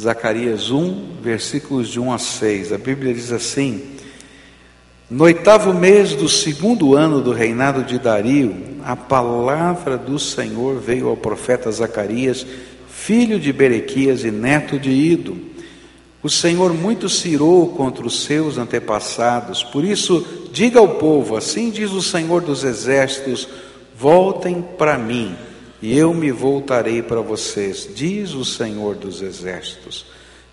Zacarias 1, versículos de 1 a 6. A Bíblia diz assim: No oitavo mês do segundo ano do reinado de Dario, a palavra do Senhor veio ao profeta Zacarias, filho de Berequias e neto de Ido. O Senhor muito se irou contra os seus antepassados, por isso, diga ao povo: Assim diz o Senhor dos exércitos: Voltem para mim e eu me voltarei para vocês, diz o Senhor dos Exércitos.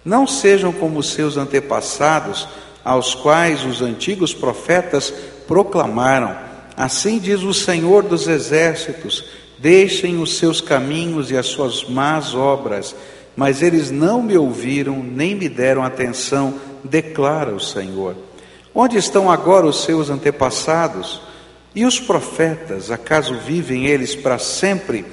Não sejam como seus antepassados, aos quais os antigos profetas proclamaram: Assim diz o Senhor dos Exércitos: Deixem os seus caminhos e as suas más obras, mas eles não me ouviram nem me deram atenção, declara o Senhor. Onde estão agora os seus antepassados? E os profetas, acaso vivem eles para sempre?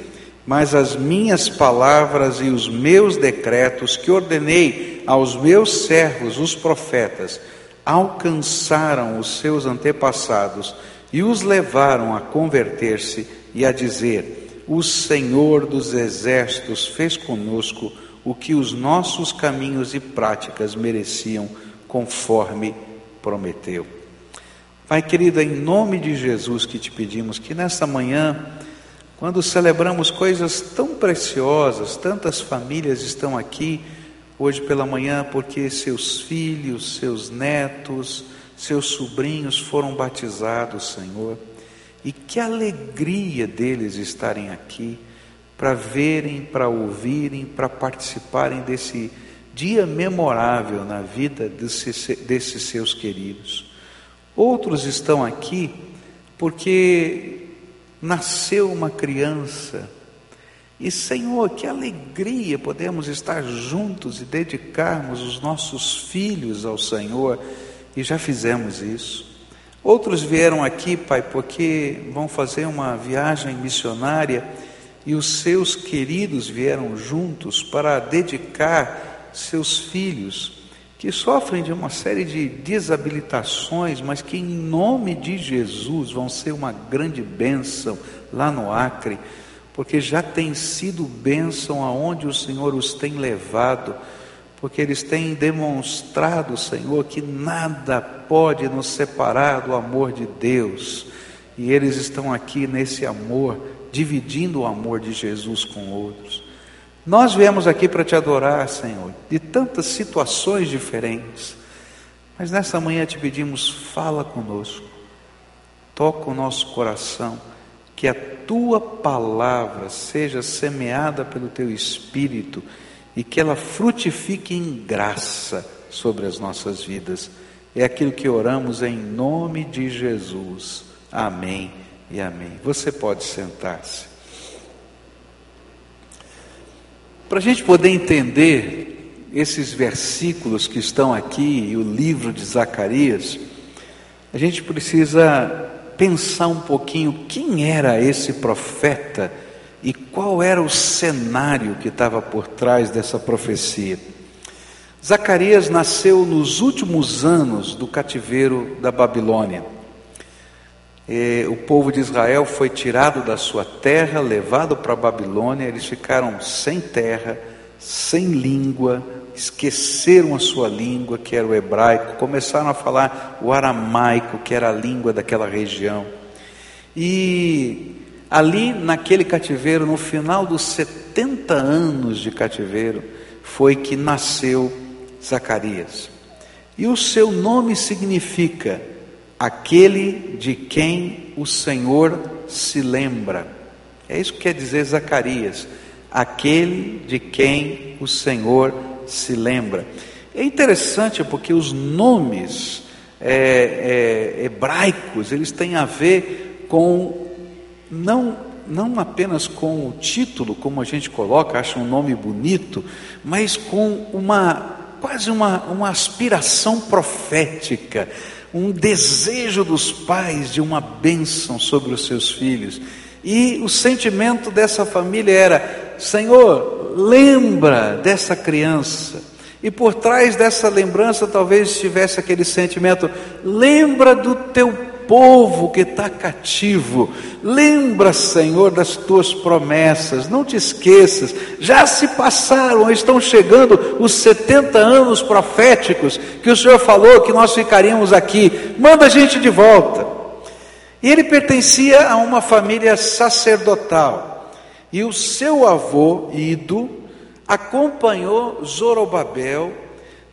Mas as minhas palavras e os meus decretos que ordenei aos meus servos, os profetas, alcançaram os seus antepassados e os levaram a converter-se e a dizer: O Senhor dos exércitos fez conosco o que os nossos caminhos e práticas mereciam, conforme prometeu. Pai querido, em nome de Jesus que te pedimos que nesta manhã quando celebramos coisas tão preciosas, tantas famílias estão aqui hoje pela manhã porque seus filhos, seus netos, seus sobrinhos foram batizados, Senhor. E que alegria deles estarem aqui para verem, para ouvirem, para participarem desse dia memorável na vida desse, desses seus queridos. Outros estão aqui porque nasceu uma criança. E Senhor, que alegria podemos estar juntos e dedicarmos os nossos filhos ao Senhor, e já fizemos isso. Outros vieram aqui, Pai, porque vão fazer uma viagem missionária e os seus queridos vieram juntos para dedicar seus filhos que sofrem de uma série de desabilitações, mas que em nome de Jesus vão ser uma grande bênção lá no Acre, porque já tem sido bênção aonde o Senhor os tem levado, porque eles têm demonstrado, Senhor, que nada pode nos separar do amor de Deus, e eles estão aqui nesse amor, dividindo o amor de Jesus com outros. Nós viemos aqui para te adorar, Senhor, de tantas situações diferentes, mas nessa manhã te pedimos, fala conosco, toca o nosso coração, que a tua palavra seja semeada pelo teu espírito e que ela frutifique em graça sobre as nossas vidas. É aquilo que oramos em nome de Jesus. Amém e amém. Você pode sentar-se. Para a gente poder entender esses versículos que estão aqui e o livro de Zacarias, a gente precisa pensar um pouquinho quem era esse profeta e qual era o cenário que estava por trás dessa profecia. Zacarias nasceu nos últimos anos do cativeiro da Babilônia. O povo de Israel foi tirado da sua terra, levado para a Babilônia, eles ficaram sem terra, sem língua, esqueceram a sua língua, que era o hebraico, começaram a falar o aramaico, que era a língua daquela região. E ali naquele cativeiro, no final dos 70 anos de cativeiro, foi que nasceu Zacarias. E o seu nome significa aquele de quem o Senhor se lembra. É isso que quer dizer Zacarias, aquele de quem o Senhor se lembra. É interessante porque os nomes é, é, hebraicos eles têm a ver com não não apenas com o título, como a gente coloca, acha um nome bonito, mas com uma quase uma, uma aspiração profética um desejo dos pais de uma bênção sobre os seus filhos. E o sentimento dessa família era: Senhor, lembra dessa criança. E por trás dessa lembrança talvez estivesse aquele sentimento: lembra do teu povo que está cativo. Lembra, Senhor, das tuas promessas, não te esqueças, já se passaram, estão chegando os 70 anos proféticos que o Senhor falou que nós ficaríamos aqui. Manda a gente de volta. E ele pertencia a uma família sacerdotal. E o seu avô, Ido, acompanhou Zorobabel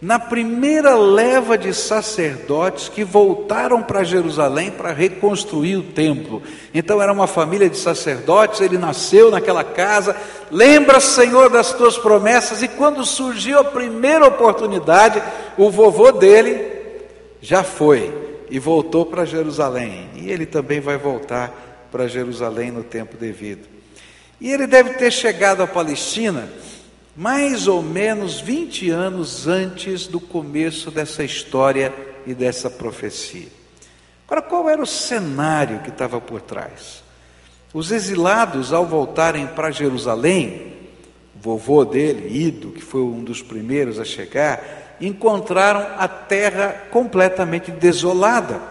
na primeira leva de sacerdotes que voltaram para Jerusalém para reconstruir o templo. Então era uma família de sacerdotes, ele nasceu naquela casa. Lembra, Senhor, das tuas promessas. E quando surgiu a primeira oportunidade, o vovô dele já foi e voltou para Jerusalém. E ele também vai voltar para Jerusalém no tempo devido. E ele deve ter chegado à Palestina mais ou menos 20 anos antes do começo dessa história e dessa profecia. Agora, qual era o cenário que estava por trás? Os exilados, ao voltarem para Jerusalém, o vovô dele, Ido, que foi um dos primeiros a chegar, encontraram a terra completamente desolada.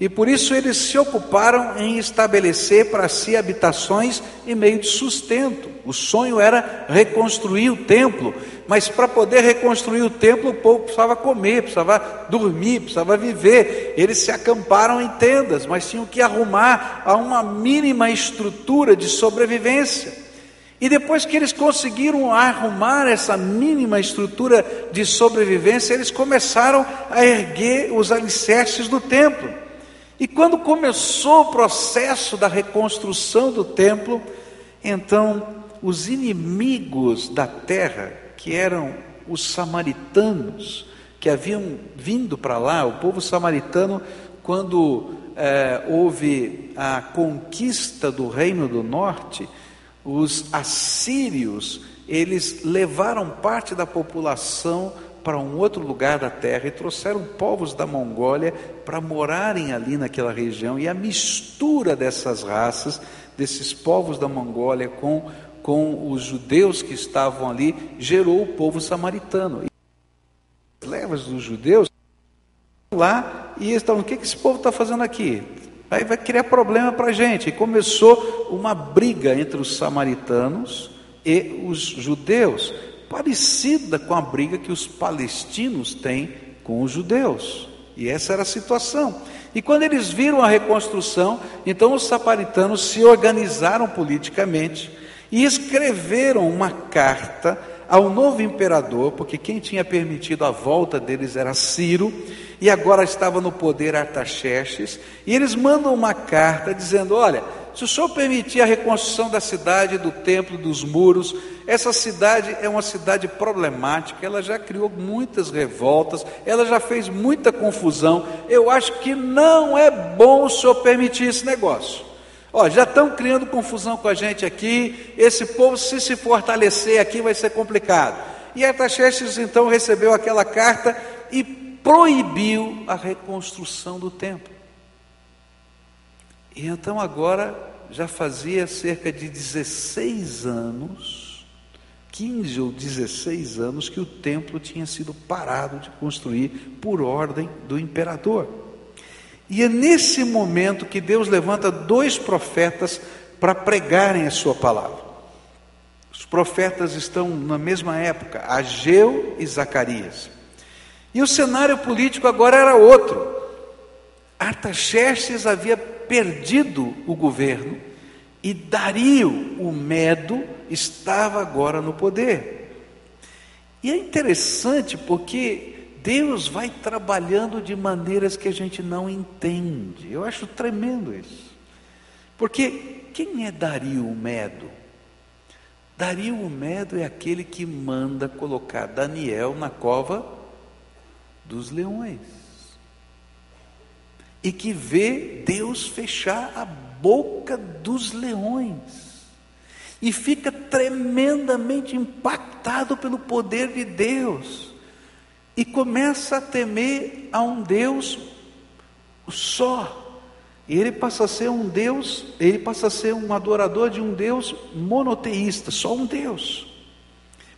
E por isso eles se ocuparam em estabelecer para si habitações e meio de sustento. O sonho era reconstruir o templo, mas para poder reconstruir o templo, o povo precisava comer, precisava dormir, precisava viver. Eles se acamparam em tendas, mas tinham que arrumar a uma mínima estrutura de sobrevivência. E depois que eles conseguiram arrumar essa mínima estrutura de sobrevivência, eles começaram a erguer os alicerces do templo. E quando começou o processo da reconstrução do templo, então os inimigos da terra, que eram os samaritanos, que haviam vindo para lá, o povo samaritano, quando é, houve a conquista do reino do norte, os assírios, eles levaram parte da população para um outro lugar da terra e trouxeram povos da Mongólia para morarem ali naquela região. E a mistura dessas raças, desses povos da Mongólia com, com os judeus que estavam ali, gerou o povo samaritano. E as levas dos judeus lá e eles estavam: o que, que esse povo está fazendo aqui? Aí vai criar problema para a gente. E começou uma briga entre os samaritanos e os judeus parecida com a briga que os palestinos têm com os judeus. E essa era a situação. E quando eles viram a reconstrução, então os samaritanos se organizaram politicamente e escreveram uma carta ao novo imperador, porque quem tinha permitido a volta deles era Ciro, e agora estava no poder Artaxerxes, e eles mandam uma carta dizendo: Olha, se o senhor permitir a reconstrução da cidade, do templo, dos muros, essa cidade é uma cidade problemática, ela já criou muitas revoltas, ela já fez muita confusão. Eu acho que não é bom o senhor permitir esse negócio. Ó, já estão criando confusão com a gente aqui, esse povo, se se fortalecer aqui, vai ser complicado. E Artaxerxes então recebeu aquela carta e proibiu a reconstrução do templo. E então agora já fazia cerca de 16 anos, 15 ou 16 anos, que o templo tinha sido parado de construir por ordem do imperador. E é nesse momento que Deus levanta dois profetas para pregarem a sua palavra. Os profetas estão na mesma época, Ageu e Zacarias. E o cenário político agora era outro. Artaxerxes havia perdido o governo e Dario, o Medo, estava agora no poder. E é interessante porque Deus vai trabalhando de maneiras que a gente não entende. Eu acho tremendo isso. Porque quem é Dario o Medo? Dario o Medo é aquele que manda colocar Daniel na cova dos leões e que vê Deus fechar a boca dos leões e fica tremendamente impactado pelo poder de Deus e começa a temer a um Deus só. E ele passa a ser um Deus, ele passa a ser um adorador de um Deus monoteísta, só um Deus.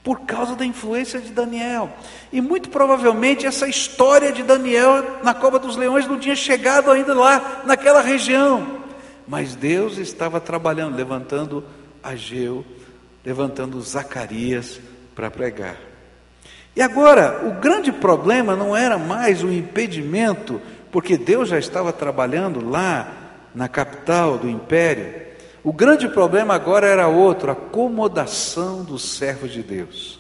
Por causa da influência de Daniel. E muito provavelmente essa história de Daniel na cova dos leões não tinha chegado ainda lá, naquela região. Mas Deus estava trabalhando, levantando Ageu, levantando Zacarias para pregar. E agora, o grande problema não era mais o impedimento, porque Deus já estava trabalhando lá na capital do império. O grande problema agora era outro, a acomodação dos servos de Deus.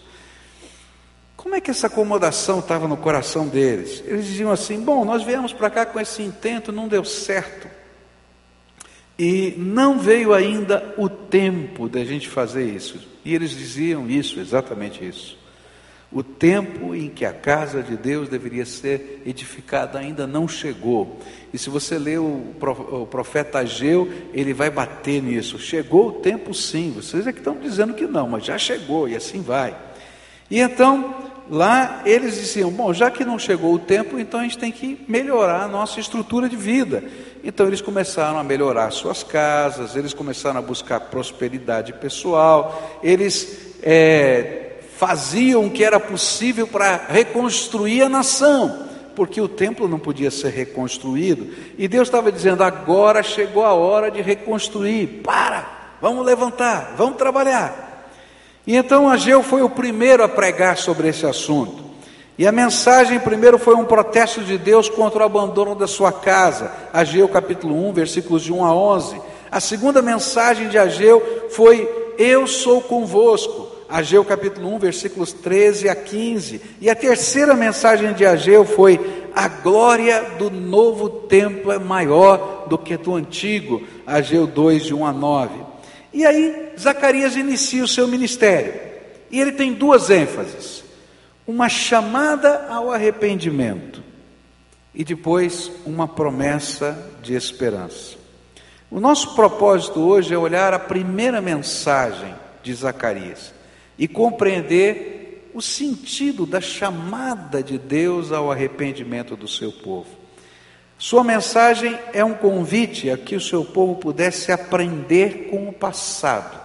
Como é que essa acomodação estava no coração deles? Eles diziam assim: bom, nós viemos para cá com esse intento, não deu certo. E não veio ainda o tempo da gente fazer isso. E eles diziam isso, exatamente isso. O tempo em que a casa de Deus deveria ser edificada ainda não chegou. E se você lê o profeta Ageu, ele vai bater nisso. Chegou o tempo sim, vocês é que estão dizendo que não, mas já chegou e assim vai. E então, lá eles diziam: bom, já que não chegou o tempo, então a gente tem que melhorar a nossa estrutura de vida. Então eles começaram a melhorar suas casas, eles começaram a buscar prosperidade pessoal, eles é, faziam o que era possível para reconstruir a nação, porque o templo não podia ser reconstruído, e Deus estava dizendo: agora chegou a hora de reconstruir, para, vamos levantar, vamos trabalhar. E então Ageu foi o primeiro a pregar sobre esse assunto. E a mensagem primeiro foi um protesto de Deus contra o abandono da sua casa, Ageu capítulo 1, versículos de 1 a 11. A segunda mensagem de Ageu foi: Eu sou convosco. Ageu capítulo 1, versículos 13 a 15. E a terceira mensagem de Ageu foi: a glória do novo templo é maior do que do antigo. Ageu 2, de 1 a 9. E aí, Zacarias inicia o seu ministério. E ele tem duas ênfases: uma chamada ao arrependimento e depois uma promessa de esperança. O nosso propósito hoje é olhar a primeira mensagem de Zacarias e compreender o sentido da chamada de Deus ao arrependimento do seu povo. Sua mensagem é um convite a que o seu povo pudesse aprender com o passado,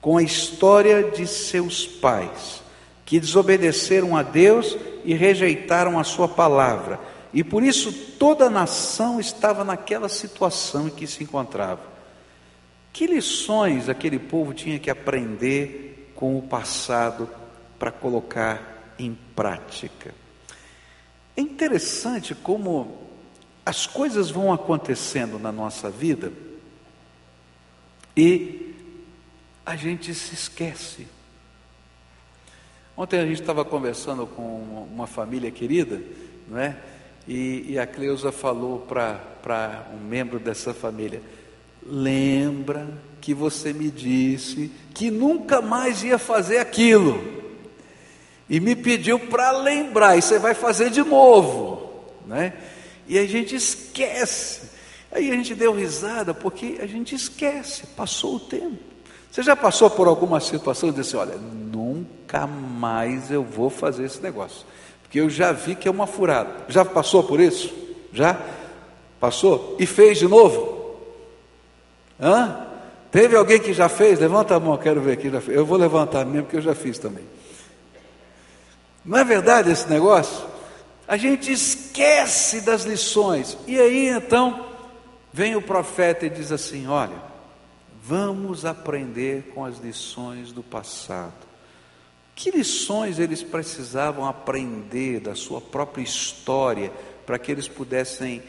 com a história de seus pais, que desobedeceram a Deus e rejeitaram a sua palavra, e por isso toda a nação estava naquela situação em que se encontrava. Que lições aquele povo tinha que aprender com o passado para colocar em prática. É interessante como as coisas vão acontecendo na nossa vida e a gente se esquece. Ontem a gente estava conversando com uma família querida, não é? E, e a Cleusa falou para um membro dessa família: lembra que você me disse que nunca mais ia fazer aquilo. E me pediu para lembrar, e você vai fazer de novo, né? E a gente esquece. Aí a gente deu risada porque a gente esquece, passou o tempo. Você já passou por alguma situação e disse: Olha, nunca mais eu vou fazer esse negócio, porque eu já vi que é uma furada. Já passou por isso? Já? Passou? E fez de novo? Hã? Teve alguém que já fez? Levanta a mão, quero ver aqui. Eu vou levantar mesmo, porque eu já fiz também. Não é verdade esse negócio? A gente esquece das lições. E aí então, vem o profeta e diz assim: Olha, vamos aprender com as lições do passado. Que lições eles precisavam aprender da sua própria história para que eles pudessem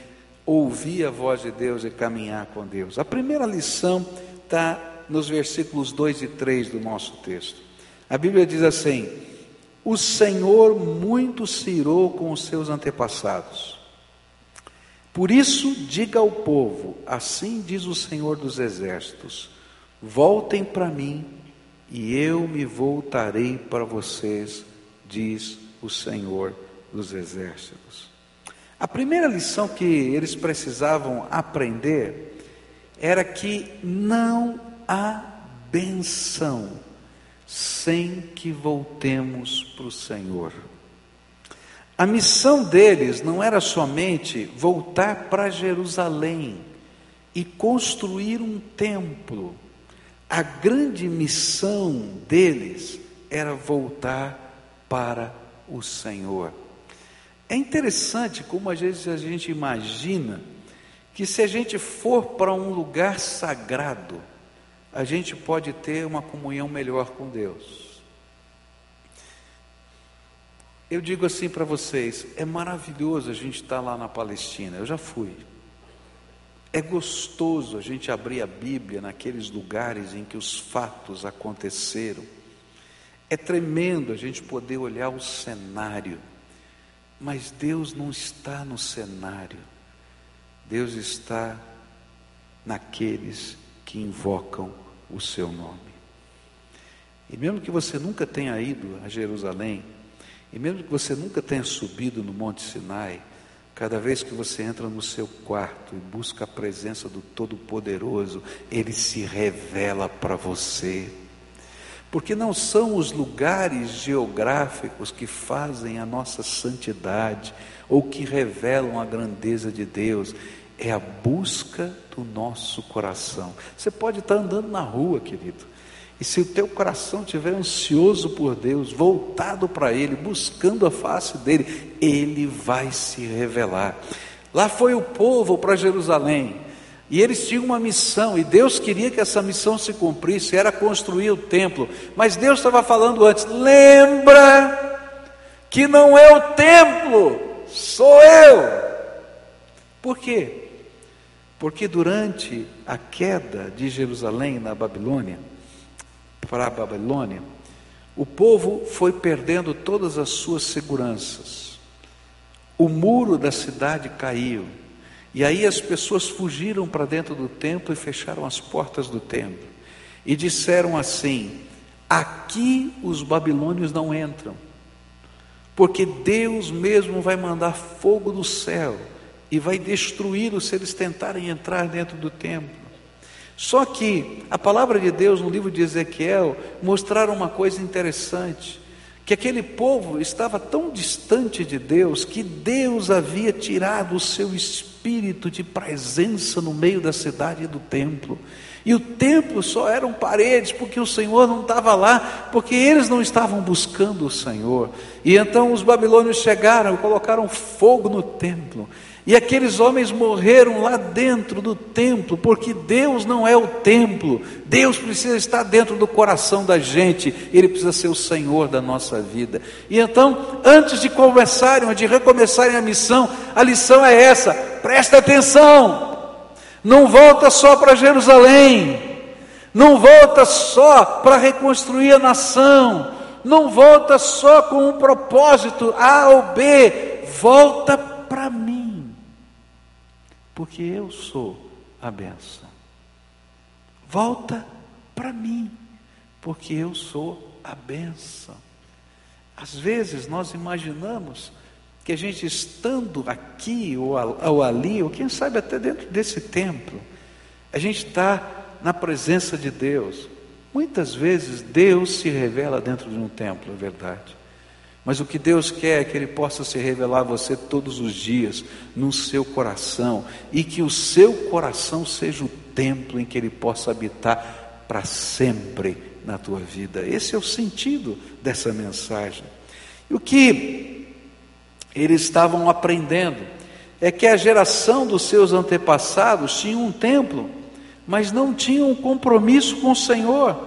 ouvir a voz de Deus e caminhar com Deus? A primeira lição está nos versículos 2 e 3 do nosso texto. A Bíblia diz assim: O Senhor muito se irou com os seus antepassados. Por isso, diga ao povo: Assim diz o Senhor dos Exércitos: Voltem para mim, e eu me voltarei para vocês, diz o Senhor dos Exércitos. A primeira lição que eles precisavam aprender era que não há benção sem que voltemos para o Senhor. A missão deles não era somente voltar para Jerusalém e construir um templo. A grande missão deles era voltar para o Senhor. É interessante como às vezes a gente imagina que se a gente for para um lugar sagrado, a gente pode ter uma comunhão melhor com Deus. Eu digo assim para vocês: é maravilhoso a gente estar lá na Palestina, eu já fui. É gostoso a gente abrir a Bíblia naqueles lugares em que os fatos aconteceram. É tremendo a gente poder olhar o cenário, mas Deus não está no cenário, Deus está naqueles que invocam o seu nome. E mesmo que você nunca tenha ido a Jerusalém, e mesmo que você nunca tenha subido no Monte Sinai, Cada vez que você entra no seu quarto e busca a presença do Todo-Poderoso, Ele se revela para você. Porque não são os lugares geográficos que fazem a nossa santidade ou que revelam a grandeza de Deus, é a busca do nosso coração. Você pode estar andando na rua, querido, e se o teu coração estiver ansioso por Deus, voltado para Ele, buscando a face dele, Ele vai se revelar. Lá foi o povo para Jerusalém, e eles tinham uma missão, e Deus queria que essa missão se cumprisse, era construir o templo. Mas Deus estava falando antes: lembra que não é o templo, sou eu. Por quê? Porque durante a queda de Jerusalém na Babilônia, para a Babilônia, o povo foi perdendo todas as suas seguranças. O muro da cidade caiu. E aí as pessoas fugiram para dentro do templo e fecharam as portas do templo. E disseram assim: Aqui os babilônios não entram, porque Deus mesmo vai mandar fogo do céu e vai destruí-los se eles tentarem entrar dentro do templo. Só que a palavra de Deus no livro de Ezequiel mostraram uma coisa interessante, que aquele povo estava tão distante de Deus que Deus havia tirado o seu espírito de presença no meio da cidade e do templo. E o templo só eram paredes, porque o Senhor não estava lá, porque eles não estavam buscando o Senhor. E então os babilônios chegaram colocaram fogo no templo. E aqueles homens morreram lá dentro do templo, porque Deus não é o templo, Deus precisa estar dentro do coração da gente, Ele precisa ser o Senhor da nossa vida. E então, antes de começarem, de recomeçarem a missão, a lição é essa: presta atenção, não volta só para Jerusalém, não volta só para reconstruir a nação, não volta só com um propósito A ou B, volta para mim porque eu sou a benção. Volta para mim, porque eu sou a benção. Às vezes nós imaginamos que a gente estando aqui ou, ali, ou quem sabe até dentro desse templo, a gente está na presença de Deus. Muitas vezes Deus se revela dentro de um templo, é verdade. Mas o que Deus quer é que Ele possa se revelar a você todos os dias, no seu coração, e que o seu coração seja o templo em que Ele possa habitar para sempre na tua vida. Esse é o sentido dessa mensagem. E o que eles estavam aprendendo é que a geração dos seus antepassados tinha um templo, mas não tinham um compromisso com o Senhor.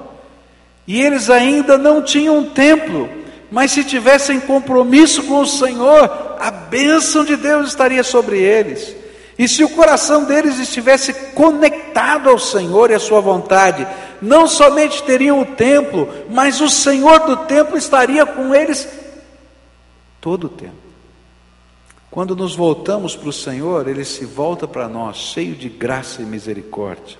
E eles ainda não tinham um templo, mas se tivessem compromisso com o Senhor, a bênção de Deus estaria sobre eles. E se o coração deles estivesse conectado ao Senhor e à Sua vontade, não somente teriam o templo, mas o Senhor do templo estaria com eles todo o tempo. Quando nos voltamos para o Senhor, Ele se volta para nós, cheio de graça e misericórdia.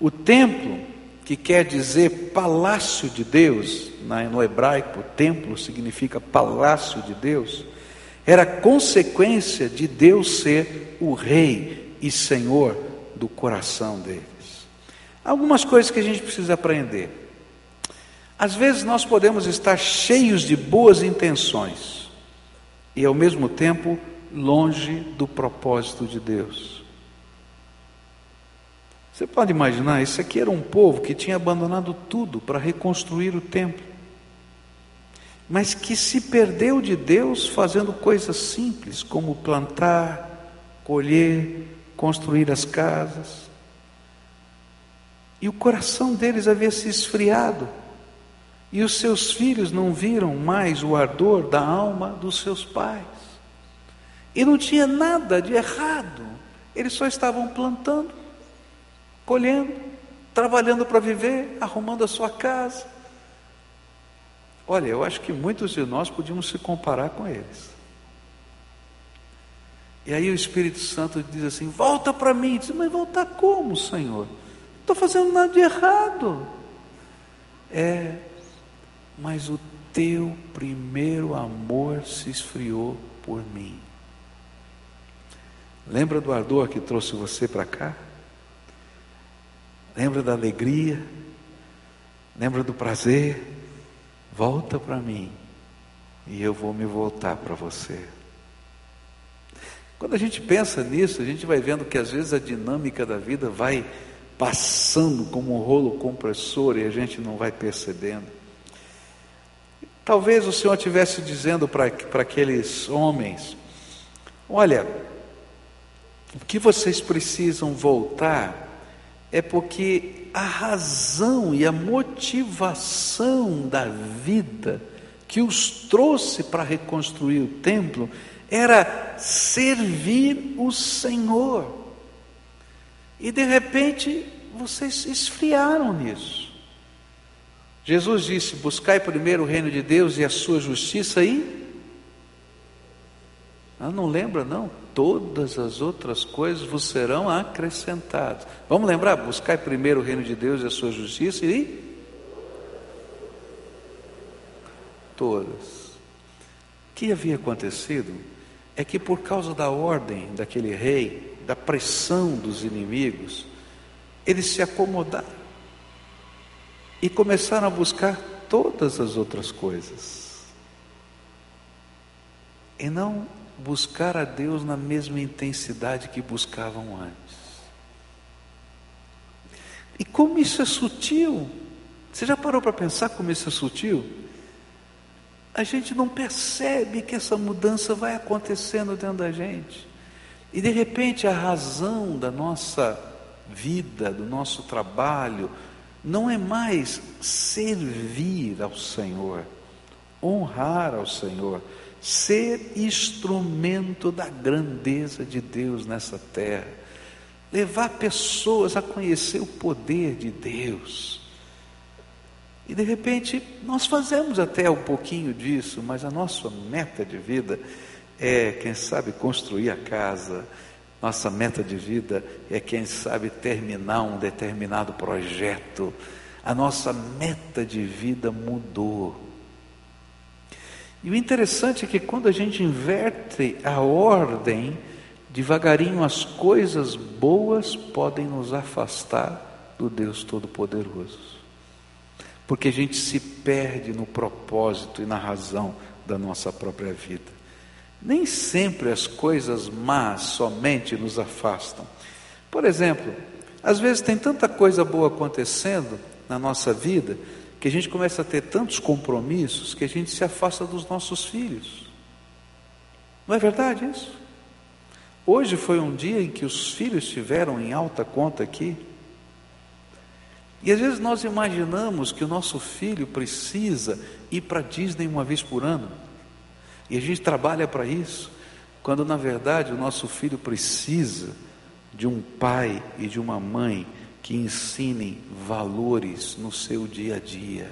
O templo que quer dizer palácio de Deus, no hebraico, templo significa palácio de Deus, era consequência de Deus ser o rei e senhor do coração deles. Algumas coisas que a gente precisa aprender. Às vezes nós podemos estar cheios de boas intenções e ao mesmo tempo longe do propósito de Deus. Você pode imaginar, isso aqui era um povo que tinha abandonado tudo para reconstruir o templo. mas que se perdeu de Deus fazendo coisas simples, como plantar, colher, construir as casas. E o coração deles havia se esfriado, e os seus filhos não viram mais o ardor da alma dos seus pais. E não tinha nada de errado, eles só estavam plantando, colhendo, trabalhando para viver, arrumando a sua casa. Olha, eu acho que muitos de nós podíamos se comparar com eles. E aí o Espírito Santo diz assim: volta para mim. Diz, mas voltar como, Senhor? Não estou fazendo nada de errado. É, mas o teu primeiro amor se esfriou por mim. Lembra do ardor que trouxe você para cá? Lembra da alegria? Lembra do prazer? Volta para mim e eu vou me voltar para você. Quando a gente pensa nisso, a gente vai vendo que às vezes a dinâmica da vida vai passando como um rolo compressor e a gente não vai percebendo. Talvez o Senhor estivesse dizendo para aqueles homens: olha, o que vocês precisam voltar é porque a razão e a motivação da vida que os trouxe para reconstruir o templo era servir o Senhor. E de repente vocês esfriaram nisso. Jesus disse: Buscai primeiro o reino de Deus e a sua justiça, e. Ah, não lembra, não? todas as outras coisas vos serão acrescentadas. Vamos lembrar? Buscai primeiro o reino de Deus e a sua justiça e todas. O que havia acontecido é que por causa da ordem daquele rei, da pressão dos inimigos, eles se acomodaram e começaram a buscar todas as outras coisas. E não buscar a Deus na mesma intensidade que buscavam antes. E como isso é sutil? Você já parou para pensar como isso é sutil? A gente não percebe que essa mudança vai acontecendo dentro da gente. E de repente a razão da nossa vida, do nosso trabalho, não é mais servir ao Senhor, honrar ao Senhor, ser instrumento da grandeza de Deus nessa terra, levar pessoas a conhecer o poder de Deus. E de repente nós fazemos até um pouquinho disso, mas a nossa meta de vida é, quem sabe, construir a casa. Nossa meta de vida é, quem sabe, terminar um determinado projeto. A nossa meta de vida mudou. E o interessante é que quando a gente inverte a ordem, devagarinho as coisas boas podem nos afastar do Deus Todo-Poderoso. Porque a gente se perde no propósito e na razão da nossa própria vida. Nem sempre as coisas más somente nos afastam. Por exemplo, às vezes tem tanta coisa boa acontecendo na nossa vida que a gente começa a ter tantos compromissos que a gente se afasta dos nossos filhos. Não é verdade isso? Hoje foi um dia em que os filhos estiveram em alta conta aqui. E às vezes nós imaginamos que o nosso filho precisa ir para Disney uma vez por ano. E a gente trabalha para isso, quando na verdade o nosso filho precisa de um pai e de uma mãe que ensinem valores no seu dia a dia.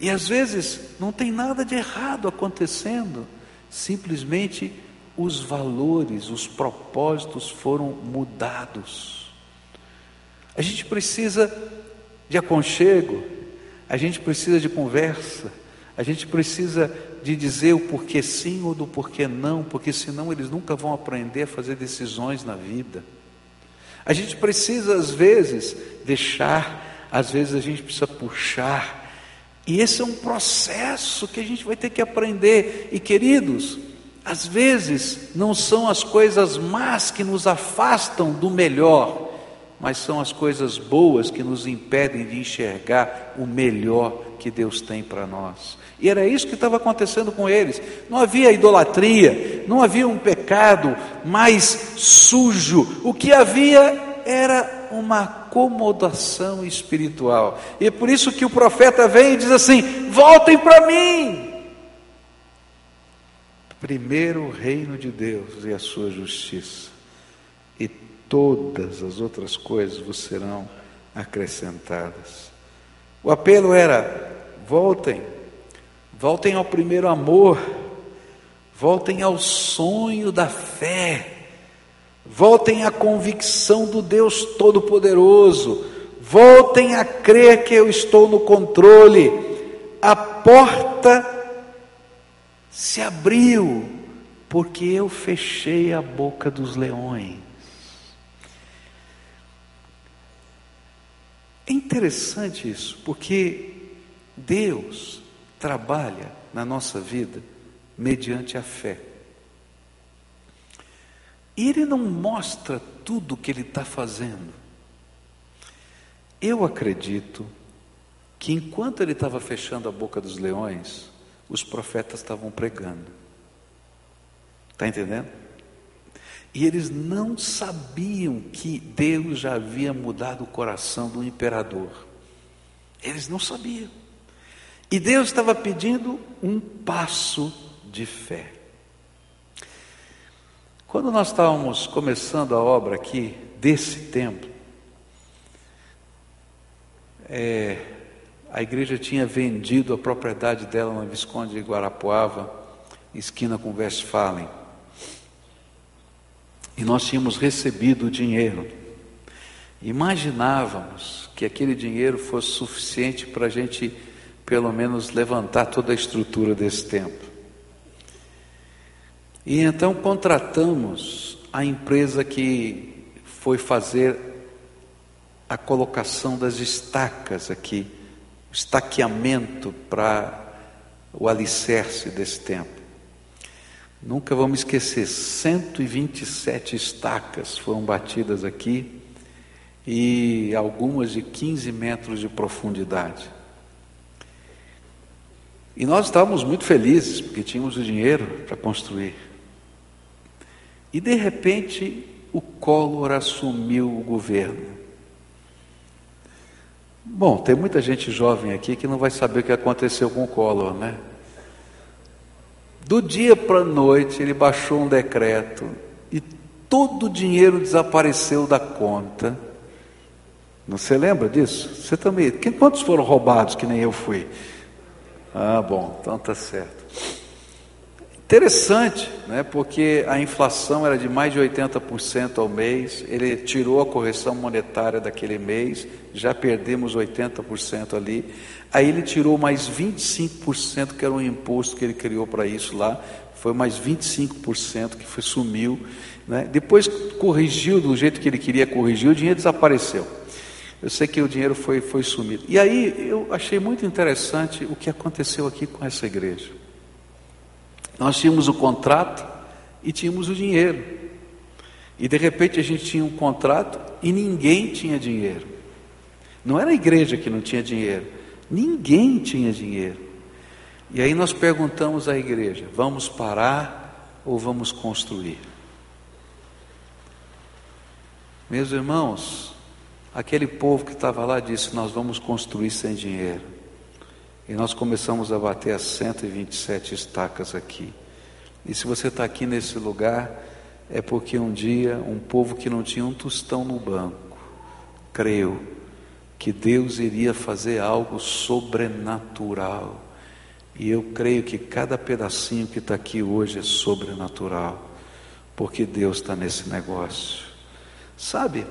E às vezes não tem nada de errado acontecendo, simplesmente os valores, os propósitos foram mudados. A gente precisa de aconchego, a gente precisa de conversa, a gente precisa de dizer o porquê sim ou do porquê não, porque senão eles nunca vão aprender a fazer decisões na vida. A gente precisa, às vezes, deixar, às vezes a gente precisa puxar. E esse é um processo que a gente vai ter que aprender. E queridos, às vezes não são as coisas más que nos afastam do melhor, mas são as coisas boas que nos impedem de enxergar o melhor que Deus tem para nós. E era isso que estava acontecendo com eles. Não havia idolatria, não havia um pecado mais sujo. O que havia era uma acomodação espiritual. E é por isso que o profeta vem e diz assim: voltem para mim. Primeiro o reino de Deus e a sua justiça, e todas as outras coisas vos serão acrescentadas. O apelo era: voltem, voltem ao primeiro amor, voltem ao sonho da fé Voltem à convicção do Deus Todo-Poderoso. Voltem a crer que eu estou no controle. A porta se abriu, porque eu fechei a boca dos leões. É interessante isso, porque Deus trabalha na nossa vida mediante a fé. E ele não mostra tudo o que ele está fazendo. Eu acredito que enquanto ele estava fechando a boca dos leões, os profetas estavam pregando. Está entendendo? E eles não sabiam que Deus já havia mudado o coração do imperador. Eles não sabiam. E Deus estava pedindo um passo de fé. Quando nós estávamos começando a obra aqui desse templo, é, a igreja tinha vendido a propriedade dela na Visconde de Guarapuava, esquina com Westphalen. E nós tínhamos recebido o dinheiro. Imaginávamos que aquele dinheiro fosse suficiente para a gente, pelo menos, levantar toda a estrutura desse templo. E então contratamos a empresa que foi fazer a colocação das estacas aqui, o estaqueamento para o alicerce desse templo. Nunca vamos esquecer, 127 estacas foram batidas aqui e algumas de 15 metros de profundidade. E nós estávamos muito felizes, porque tínhamos o dinheiro para construir. E de repente o Collor assumiu o governo. Bom, tem muita gente jovem aqui que não vai saber o que aconteceu com o Collor, né? Do dia para a noite ele baixou um decreto e todo o dinheiro desapareceu da conta. Não você lembra disso? Você também. Quantos foram roubados que nem eu fui? Ah, bom, então tá certo. Interessante, né, porque a inflação era de mais de 80% ao mês, ele tirou a correção monetária daquele mês, já perdemos 80% ali. Aí ele tirou mais 25%, que era um imposto que ele criou para isso lá, foi mais 25% que foi, sumiu. Né? Depois corrigiu do jeito que ele queria corrigir, o dinheiro desapareceu. Eu sei que o dinheiro foi, foi sumido. E aí eu achei muito interessante o que aconteceu aqui com essa igreja. Nós tínhamos o contrato e tínhamos o dinheiro. E de repente a gente tinha um contrato e ninguém tinha dinheiro. Não era a igreja que não tinha dinheiro, ninguém tinha dinheiro. E aí nós perguntamos à igreja: vamos parar ou vamos construir? Meus irmãos, aquele povo que estava lá disse: Nós vamos construir sem dinheiro. E nós começamos a bater as 127 estacas aqui. E se você está aqui nesse lugar, é porque um dia um povo que não tinha um tostão no banco creu que Deus iria fazer algo sobrenatural. E eu creio que cada pedacinho que está aqui hoje é sobrenatural, porque Deus está nesse negócio. Sabe,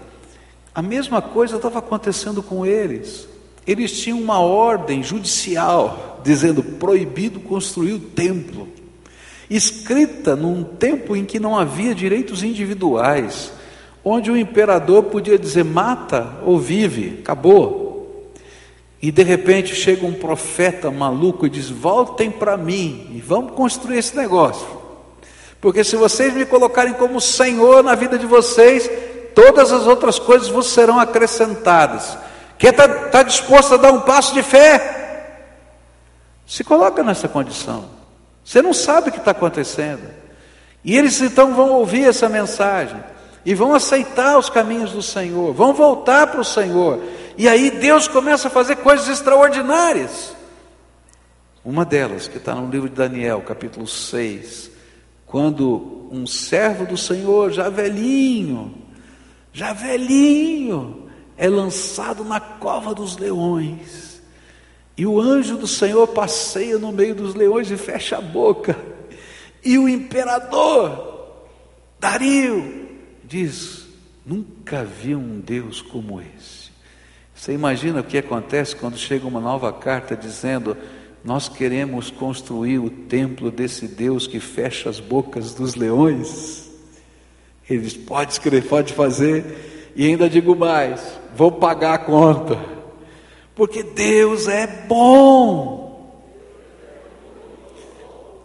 a mesma coisa estava acontecendo com eles. Eles tinham uma ordem judicial dizendo proibido construir o templo, escrita num tempo em que não havia direitos individuais, onde o imperador podia dizer mata ou vive, acabou. E de repente chega um profeta maluco e diz: voltem para mim e vamos construir esse negócio. Porque se vocês me colocarem como Senhor na vida de vocês, todas as outras coisas vos serão acrescentadas. Quer está tá disposto a dar um passo de fé? Se coloca nessa condição. Você não sabe o que está acontecendo. E eles então vão ouvir essa mensagem e vão aceitar os caminhos do Senhor, vão voltar para o Senhor. E aí Deus começa a fazer coisas extraordinárias. Uma delas, que está no livro de Daniel, capítulo 6, quando um servo do Senhor, já velhinho, já velhinho, é lançado na cova dos leões. E o anjo do Senhor passeia no meio dos leões e fecha a boca. E o imperador, Dario, diz: Nunca vi um Deus como esse. Você imagina o que acontece quando chega uma nova carta dizendo: Nós queremos construir o templo desse Deus que fecha as bocas dos leões? Ele diz: Pode escrever, pode fazer, e ainda digo mais: Vou pagar a conta, porque Deus é bom.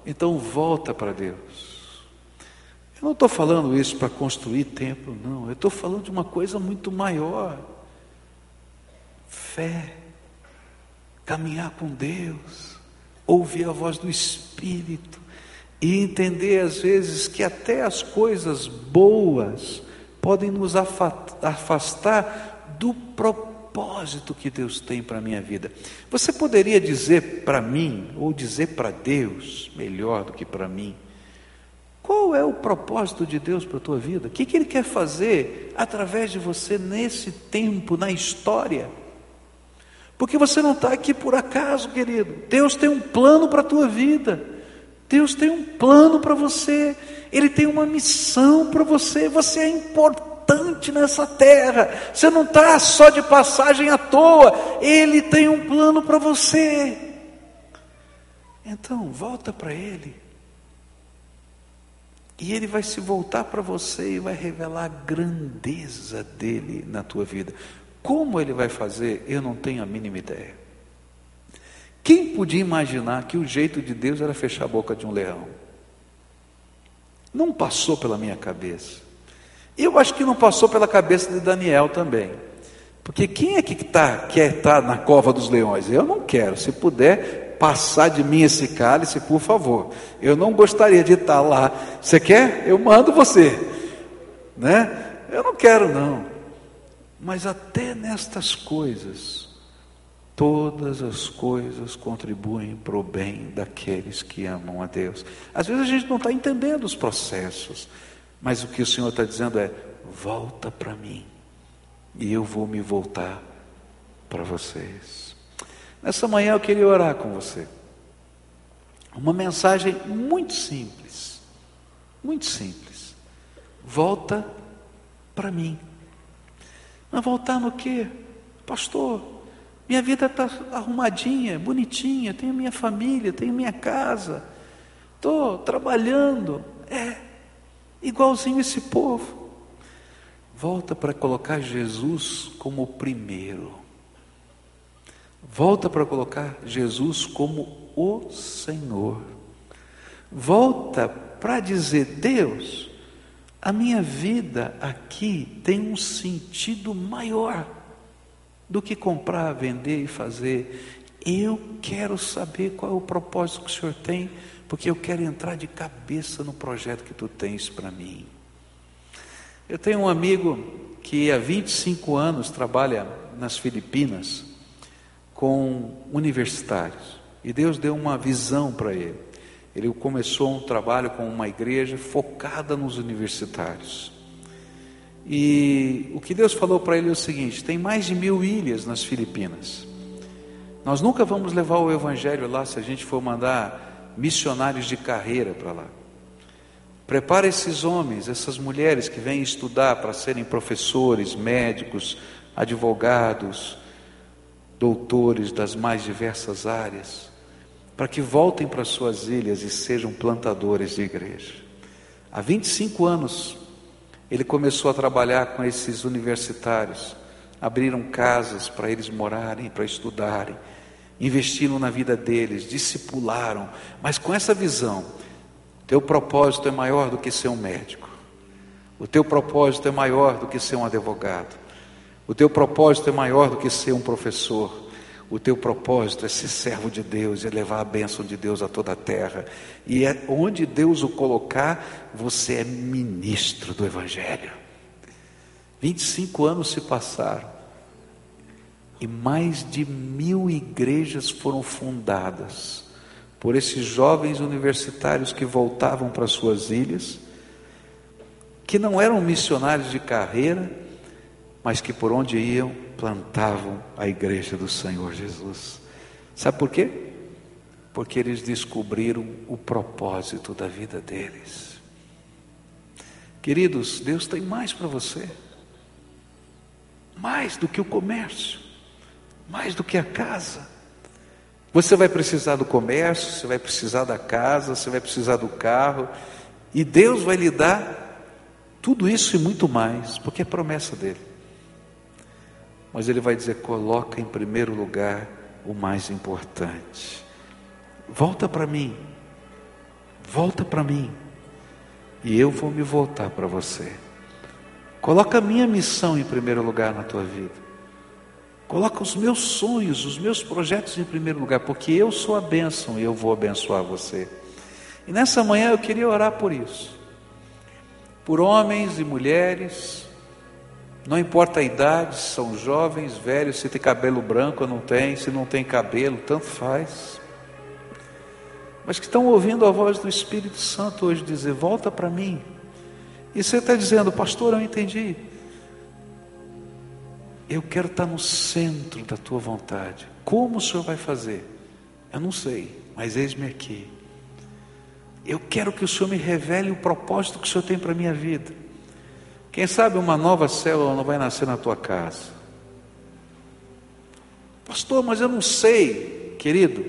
Então volta para Deus. Eu não estou falando isso para construir templo, não. Eu estou falando de uma coisa muito maior. Fé, caminhar com Deus, ouvir a voz do Espírito e entender às vezes que até as coisas boas podem nos afastar do propósito que Deus tem para a minha vida. Você poderia dizer para mim, ou dizer para Deus, melhor do que para mim, qual é o propósito de Deus para a tua vida? O que, que Ele quer fazer através de você nesse tempo, na história? Porque você não está aqui por acaso, querido. Deus tem um plano para a tua vida. Deus tem um plano para você. Ele tem uma missão para você. Você é importante nessa terra. Você não está só de passagem à toa. Ele tem um plano para você. Então, volta para Ele. E Ele vai se voltar para você e vai revelar a grandeza dele na tua vida. Como Ele vai fazer, eu não tenho a mínima ideia. Quem podia imaginar que o jeito de Deus era fechar a boca de um leão? Não passou pela minha cabeça. Eu acho que não passou pela cabeça de Daniel também. Porque quem é que tá, quer estar tá na cova dos leões? Eu não quero. Se puder passar de mim esse cálice, por favor. Eu não gostaria de estar lá. Você quer? Eu mando você. Né? Eu não quero, não. Mas até nestas coisas, todas as coisas contribuem para o bem daqueles que amam a Deus. Às vezes a gente não está entendendo os processos. Mas o que o Senhor está dizendo é: volta para mim, e eu vou me voltar para vocês. Nessa manhã eu queria orar com você. Uma mensagem muito simples, muito simples. Volta para mim. Mas voltar no quê? Pastor, minha vida está arrumadinha, bonitinha, tenho minha família, tenho minha casa, estou trabalhando. É, igualzinho esse povo. Volta para colocar Jesus como o primeiro. Volta para colocar Jesus como o Senhor. Volta para dizer: Deus, a minha vida aqui tem um sentido maior do que comprar, vender e fazer. Eu quero saber qual é o propósito que o Senhor tem porque eu quero entrar de cabeça no projeto que tu tens para mim. Eu tenho um amigo que há 25 anos trabalha nas Filipinas com universitários, e Deus deu uma visão para ele. Ele começou um trabalho com uma igreja focada nos universitários. E o que Deus falou para ele é o seguinte: tem mais de mil ilhas nas Filipinas. Nós nunca vamos levar o Evangelho lá se a gente for mandar missionários de carreira para lá. Prepara esses homens, essas mulheres que vêm estudar para serem professores, médicos, advogados, doutores das mais diversas áreas, para que voltem para suas ilhas e sejam plantadores de igreja. Há 25 anos, ele começou a trabalhar com esses universitários, abriram casas para eles morarem, para estudarem investiram na vida deles, discipularam, mas com essa visão, teu propósito é maior do que ser um médico. O teu propósito é maior do que ser um advogado. O teu propósito é maior do que ser um professor. O teu propósito é ser servo de Deus e levar a bênção de Deus a toda a terra. E é onde Deus o colocar, você é ministro do Evangelho. 25 anos se passaram e mais de mil igrejas foram fundadas por esses jovens universitários que voltavam para suas ilhas, que não eram missionários de carreira, mas que por onde iam plantavam a igreja do Senhor Jesus. Sabe por quê? Porque eles descobriram o propósito da vida deles. Queridos, Deus tem mais para você, mais do que o comércio, mais do que a casa. Você vai precisar do comércio, você vai precisar da casa, você vai precisar do carro, e Deus vai lhe dar tudo isso e muito mais, porque é promessa dele. Mas ele vai dizer: coloca em primeiro lugar o mais importante. Volta para mim, volta para mim, e eu vou me voltar para você. Coloca a minha missão em primeiro lugar na tua vida. Coloca os meus sonhos, os meus projetos em primeiro lugar, porque eu sou a bênção e eu vou abençoar você. E nessa manhã eu queria orar por isso. Por homens e mulheres não importa a idade, são jovens, velhos, se tem cabelo branco ou não tem, se não tem cabelo, tanto faz. Mas que estão ouvindo a voz do Espírito Santo hoje dizer: Volta para mim. E você está dizendo, pastor, eu entendi. Eu quero estar no centro da tua vontade. Como o Senhor vai fazer? Eu não sei, mas eis-me aqui. Eu quero que o Senhor me revele o propósito que o Senhor tem para a minha vida. Quem sabe uma nova célula não vai nascer na tua casa. Pastor, mas eu não sei, querido.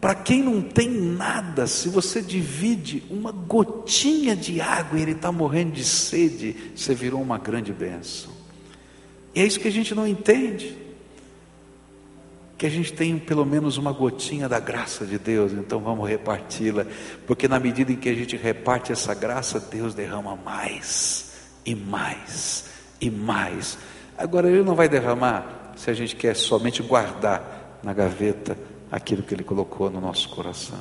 Para quem não tem nada, se você divide uma gotinha de água e ele está morrendo de sede, você virou uma grande bênção. E é isso que a gente não entende. Que a gente tem pelo menos uma gotinha da graça de Deus, então vamos reparti-la, porque na medida em que a gente reparte essa graça, Deus derrama mais e mais e mais. Agora, Ele não vai derramar se a gente quer somente guardar na gaveta aquilo que Ele colocou no nosso coração.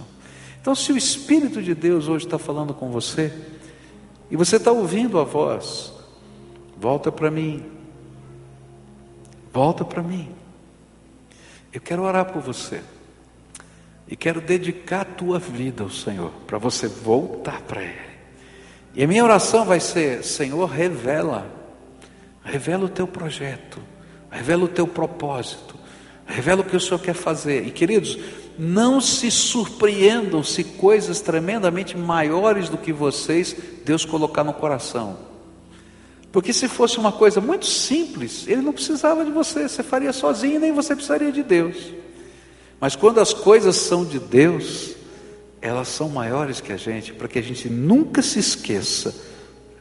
Então, se o Espírito de Deus hoje está falando com você, e você está ouvindo a voz, volta para mim, volta para mim. Eu quero orar por você. E quero dedicar a tua vida ao Senhor, para você voltar para Ele. E a minha oração vai ser: Senhor, revela, revela o teu projeto, revela o teu propósito, revela o que o Senhor quer fazer. E queridos, não se surpreendam se coisas tremendamente maiores do que vocês Deus colocar no coração. Porque se fosse uma coisa muito simples, Ele não precisava de você, você faria sozinho, nem você precisaria de Deus. Mas quando as coisas são de Deus, elas são maiores que a gente, para que a gente nunca se esqueça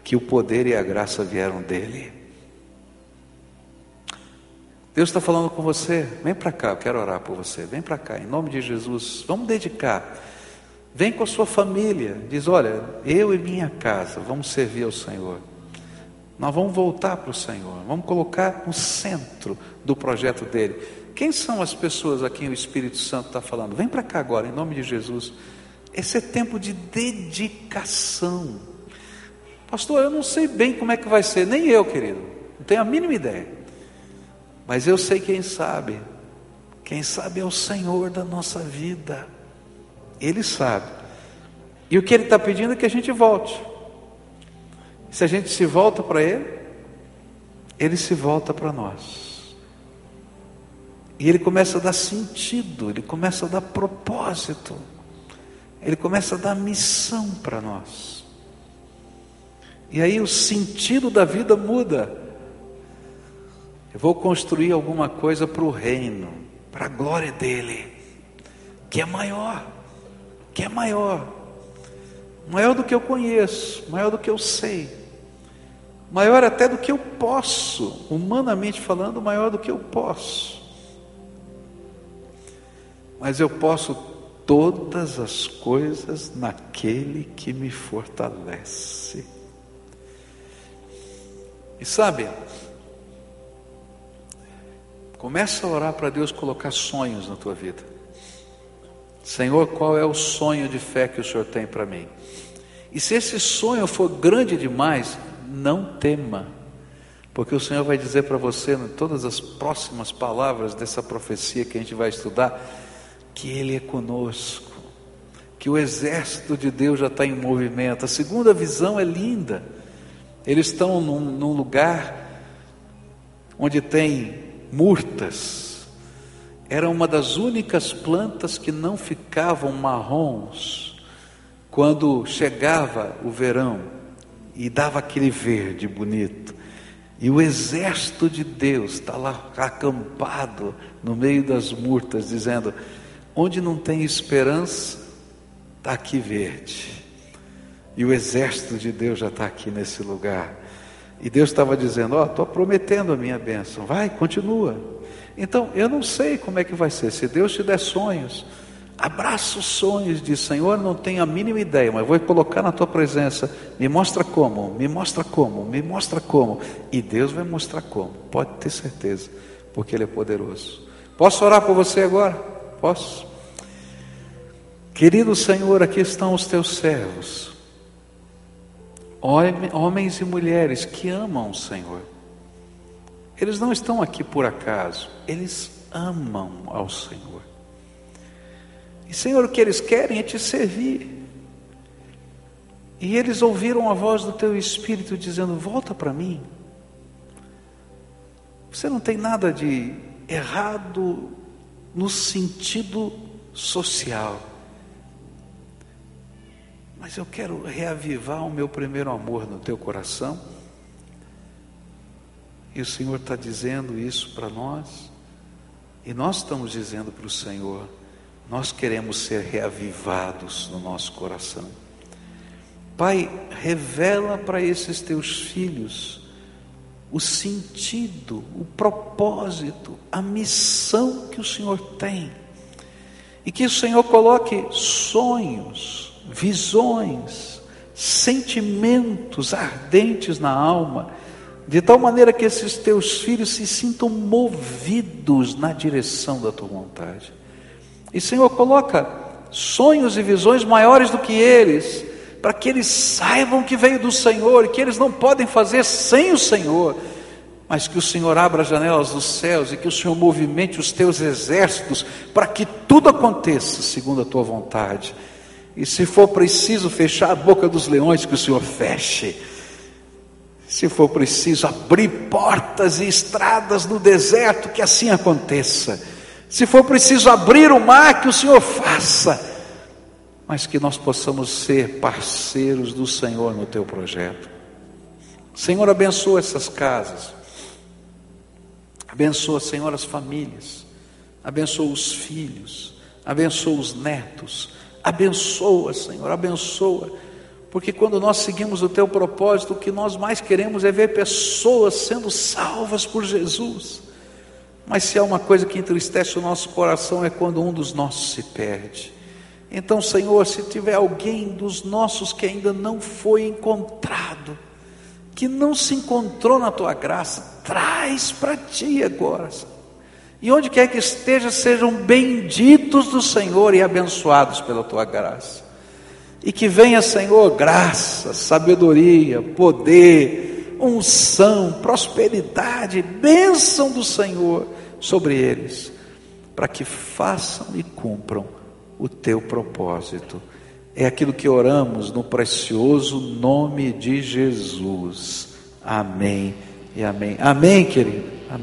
que o poder e a graça vieram dele. Deus está falando com você, vem para cá, eu quero orar por você, vem para cá, em nome de Jesus, vamos dedicar. Vem com a sua família, diz: Olha, eu e minha casa vamos servir ao Senhor. Nós vamos voltar para o Senhor, vamos colocar no centro do projeto dele. Quem são as pessoas a quem o Espírito Santo está falando? Vem para cá agora, em nome de Jesus. Esse é tempo de dedicação. Pastor, eu não sei bem como é que vai ser, nem eu, querido, não tenho a mínima ideia. Mas eu sei quem sabe. Quem sabe é o Senhor da nossa vida. Ele sabe. E o que Ele está pedindo é que a gente volte. Se a gente se volta para Ele, Ele se volta para nós. E Ele começa a dar sentido, Ele começa a dar propósito. Ele começa a dar missão para nós. E aí o sentido da vida muda. Eu vou construir alguma coisa para o reino, para a glória dele, que é maior, que é maior, maior do que eu conheço, maior do que eu sei, maior até do que eu posso, humanamente falando, maior do que eu posso. Mas eu posso todas as coisas naquele que me fortalece. E sabe, começa a orar para Deus colocar sonhos na tua vida. Senhor, qual é o sonho de fé que o Senhor tem para mim? E se esse sonho for grande demais, não tema, porque o Senhor vai dizer para você, em todas as próximas palavras dessa profecia que a gente vai estudar, que Ele é conosco, que o exército de Deus já está em movimento. A segunda visão é linda. Eles estão num, num lugar onde tem murtas, era uma das únicas plantas que não ficavam marrons quando chegava o verão e dava aquele verde bonito. E o exército de Deus está lá acampado no meio das murtas, dizendo: onde não tem esperança, está aqui verde. E o exército de Deus já está aqui nesse lugar. E Deus estava dizendo: Ó, oh, estou prometendo a minha bênção, vai, continua. Então, eu não sei como é que vai ser. Se Deus te der sonhos, abraça os sonhos, diz: Senhor, não tenho a mínima ideia, mas vou colocar na tua presença. Me mostra como, me mostra como, me mostra como. E Deus vai mostrar como, pode ter certeza, porque Ele é poderoso. Posso orar por você agora? Posso? Querido Senhor, aqui estão os teus servos, homens e mulheres que amam o Senhor eles não estão aqui por acaso, eles amam ao Senhor. E Senhor, o que eles querem é te servir. E eles ouviram a voz do teu espírito dizendo: Volta para mim. Você não tem nada de errado no sentido social. Mas eu quero reavivar o meu primeiro amor no teu coração e o Senhor está dizendo isso para nós. E nós estamos dizendo para o Senhor: nós queremos ser reavivados no nosso coração. Pai, revela para esses teus filhos o sentido, o propósito, a missão que o Senhor tem. E que o Senhor coloque sonhos, visões, sentimentos ardentes na alma de tal maneira que esses teus filhos se sintam movidos na direção da tua vontade. E Senhor, coloca sonhos e visões maiores do que eles, para que eles saibam que veio do Senhor e que eles não podem fazer sem o Senhor, mas que o Senhor abra as janelas dos céus e que o Senhor movimente os teus exércitos para que tudo aconteça segundo a tua vontade. E se for preciso fechar a boca dos leões, que o Senhor feche se for preciso abrir portas e estradas no deserto, que assim aconteça. Se for preciso abrir o mar, que o Senhor faça. Mas que nós possamos ser parceiros do Senhor no teu projeto. Senhor, abençoa essas casas. Abençoa, Senhor, as famílias. Abençoa os filhos. Abençoa os netos. Abençoa, Senhor, abençoa porque quando nós seguimos o teu propósito, o que nós mais queremos é ver pessoas sendo salvas por Jesus. Mas se há uma coisa que entristece o nosso coração é quando um dos nossos se perde. Então, Senhor, se tiver alguém dos nossos que ainda não foi encontrado, que não se encontrou na tua graça, traz para ti agora. E onde quer que esteja, sejam benditos do Senhor e abençoados pela tua graça. E que venha, Senhor, graça, sabedoria, poder, unção, prosperidade, bênção do Senhor sobre eles, para que façam e cumpram o teu propósito. É aquilo que oramos no precioso nome de Jesus. Amém e amém. Amém, querido.